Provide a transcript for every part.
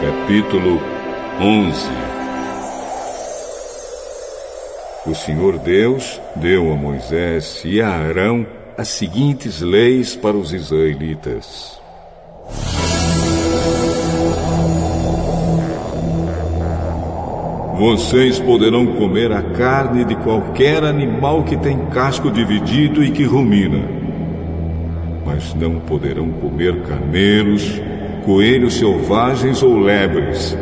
Capítulo 11 O Senhor Deus deu a Moisés e a Arão as seguintes leis para os israelitas. Vocês poderão comer a carne de qualquer animal que tem casco dividido e que rumina. Mas não poderão comer camelos, coelhos selvagens ou lebres,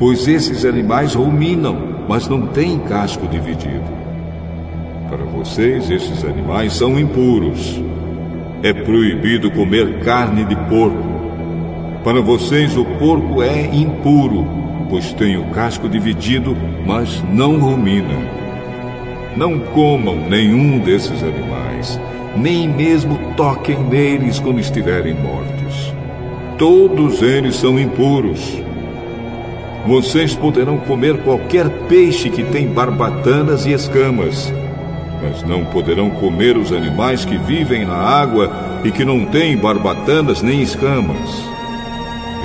pois esses animais ruminam, mas não têm casco dividido. Para vocês, esses animais são impuros. É proibido comer carne de porco. Para vocês, o porco é impuro pois tem o casco dividido, mas não rumina. Não comam nenhum desses animais, nem mesmo toquem neles quando estiverem mortos. Todos eles são impuros. Vocês poderão comer qualquer peixe que tem barbatanas e escamas, mas não poderão comer os animais que vivem na água e que não têm barbatanas nem escamas.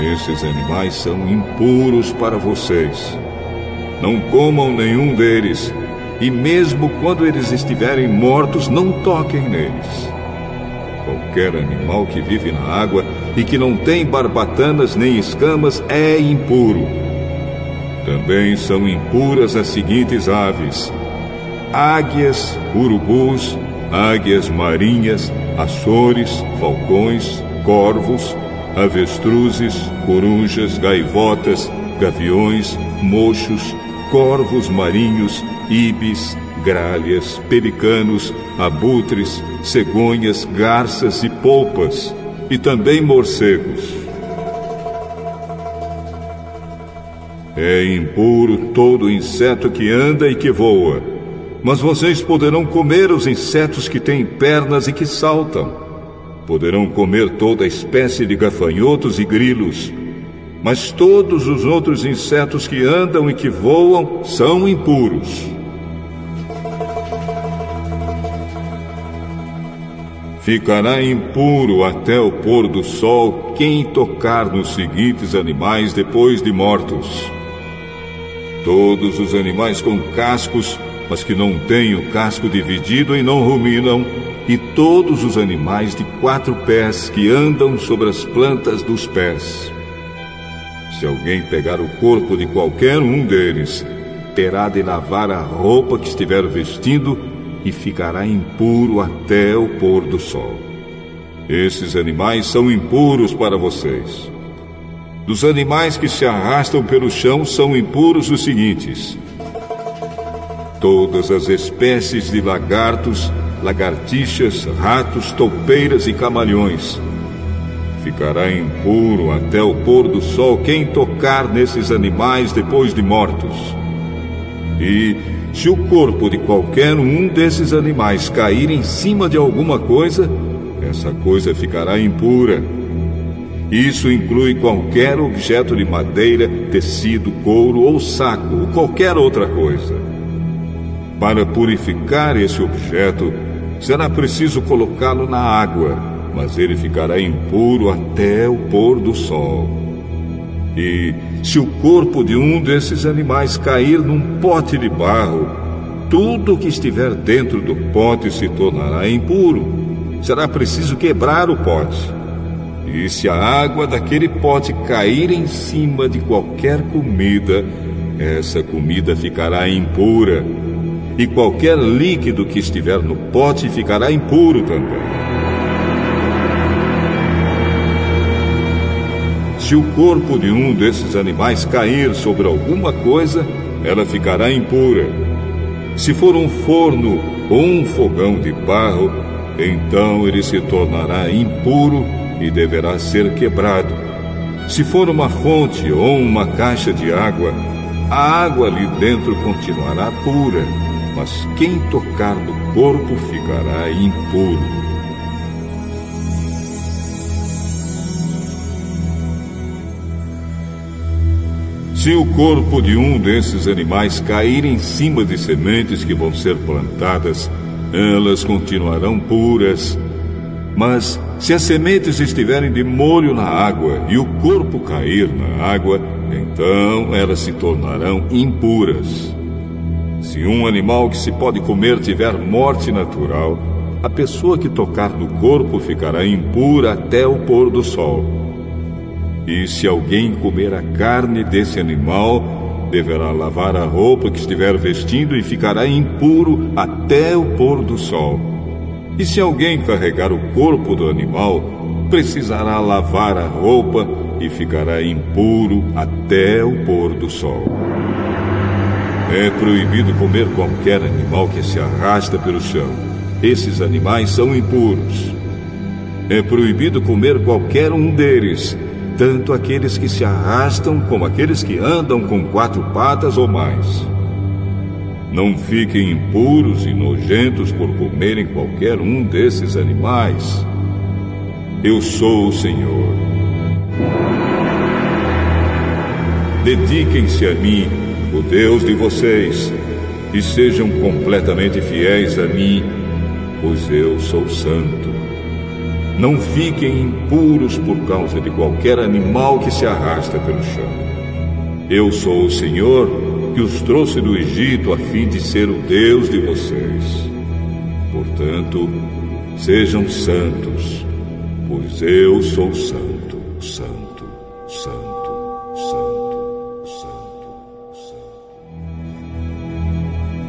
Esses animais são impuros para vocês. Não comam nenhum deles, e mesmo quando eles estiverem mortos, não toquem neles. Qualquer animal que vive na água e que não tem barbatanas nem escamas é impuro. Também são impuras as seguintes aves: águias, urubus, águias marinhas, açores, falcões, corvos, avestruzes, corujas, gaivotas, gaviões, mochos, corvos marinhos, ibis, gralhas, pelicanos, abutres, cegonhas, garças e polpas, e também morcegos. É impuro todo inseto que anda e que voa, mas vocês poderão comer os insetos que têm pernas e que saltam Poderão comer toda espécie de gafanhotos e grilos, mas todos os outros insetos que andam e que voam são impuros. Ficará impuro até o pôr do sol quem tocar nos seguintes animais depois de mortos. Todos os animais com cascos, mas que não têm o casco dividido e não ruminam, e todos os animais de quatro pés que andam sobre as plantas dos pés. Se alguém pegar o corpo de qualquer um deles, terá de lavar a roupa que estiver vestindo e ficará impuro até o pôr do sol. Esses animais são impuros para vocês. Dos animais que se arrastam pelo chão são impuros os seguintes: todas as espécies de lagartos lagartixas, ratos, toupeiras e camaleões. Ficará impuro até o pôr do sol quem tocar nesses animais depois de mortos. E se o corpo de qualquer um desses animais cair em cima de alguma coisa, essa coisa ficará impura. Isso inclui qualquer objeto de madeira, tecido, couro ou saco, ou qualquer outra coisa. Para purificar esse objeto, será preciso colocá-lo na água, mas ele ficará impuro até o pôr do sol. E se o corpo de um desses animais cair num pote de barro, tudo que estiver dentro do pote se tornará impuro. Será preciso quebrar o pote. E se a água daquele pote cair em cima de qualquer comida, essa comida ficará impura e qualquer líquido que estiver no pote ficará impuro também. Se o corpo de um desses animais cair sobre alguma coisa, ela ficará impura. Se for um forno ou um fogão de barro, então ele se tornará impuro e deverá ser quebrado. Se for uma fonte ou uma caixa de água, a água ali dentro continuará pura mas quem tocar no corpo ficará impuro. Se o corpo de um desses animais cair em cima de sementes que vão ser plantadas, elas continuarão puras. Mas se as sementes estiverem de molho na água e o corpo cair na água, então elas se tornarão impuras. Se um animal que se pode comer tiver morte natural, a pessoa que tocar no corpo ficará impura até o pôr do sol. E se alguém comer a carne desse animal, deverá lavar a roupa que estiver vestindo e ficará impuro até o pôr do sol. E se alguém carregar o corpo do animal, precisará lavar a roupa e ficará impuro até o pôr do sol. É proibido comer qualquer animal que se arrasta pelo chão. Esses animais são impuros. É proibido comer qualquer um deles, tanto aqueles que se arrastam como aqueles que andam com quatro patas ou mais. Não fiquem impuros e nojentos por comerem qualquer um desses animais. Eu sou o Senhor. Dediquem-se a mim, o Deus de vocês, e sejam completamente fiéis a mim, pois eu sou santo. Não fiquem impuros por causa de qualquer animal que se arrasta pelo chão. Eu sou o Senhor que os trouxe do Egito a fim de ser o Deus de vocês. Portanto, sejam santos, pois eu sou santo,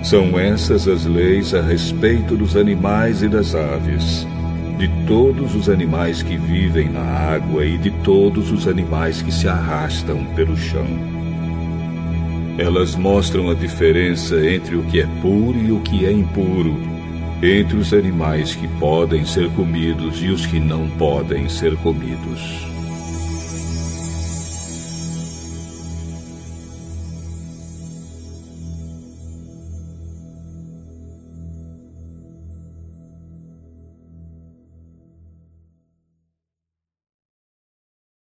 São essas as leis a respeito dos animais e das aves, de todos os animais que vivem na água e de todos os animais que se arrastam pelo chão. Elas mostram a diferença entre o que é puro e o que é impuro, entre os animais que podem ser comidos e os que não podem ser comidos.